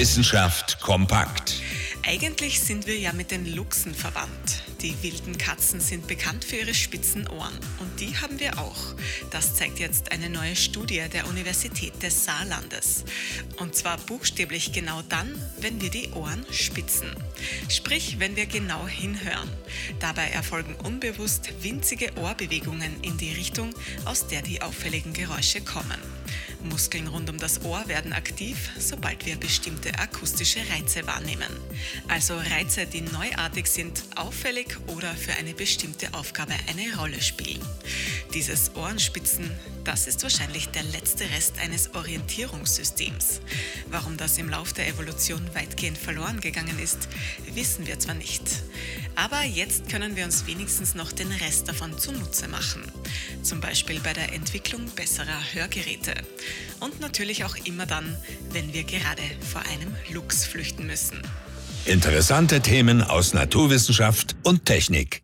Wissenschaft kompakt. Eigentlich sind wir ja mit den Luchsen verwandt. Die wilden Katzen sind bekannt für ihre spitzen Ohren und die haben wir auch. Das zeigt jetzt eine neue Studie der Universität des Saarlandes. Und zwar buchstäblich genau dann, wenn wir die Ohren spitzen. Sprich, wenn wir genau hinhören. Dabei erfolgen unbewusst winzige Ohrbewegungen in die Richtung, aus der die auffälligen Geräusche kommen. Muskeln rund um das Ohr werden aktiv, sobald wir bestimmte akustische Reize wahrnehmen. Also Reize, die neuartig sind, auffällig oder für eine bestimmte Aufgabe eine Rolle spielen. Dieses Ohrenspitzen, das ist wahrscheinlich der letzte Rest eines Orientierungssystems. Warum das im Lauf der Evolution weitgehend verloren gegangen ist, wissen wir zwar nicht. Aber jetzt können wir uns wenigstens noch den Rest davon zunutze machen. Zum Beispiel bei der Entwicklung besserer Hörgeräte. Und natürlich auch immer dann, wenn wir gerade vor einem Luchs flüchten müssen. Interessante Themen aus Naturwissenschaft und Technik.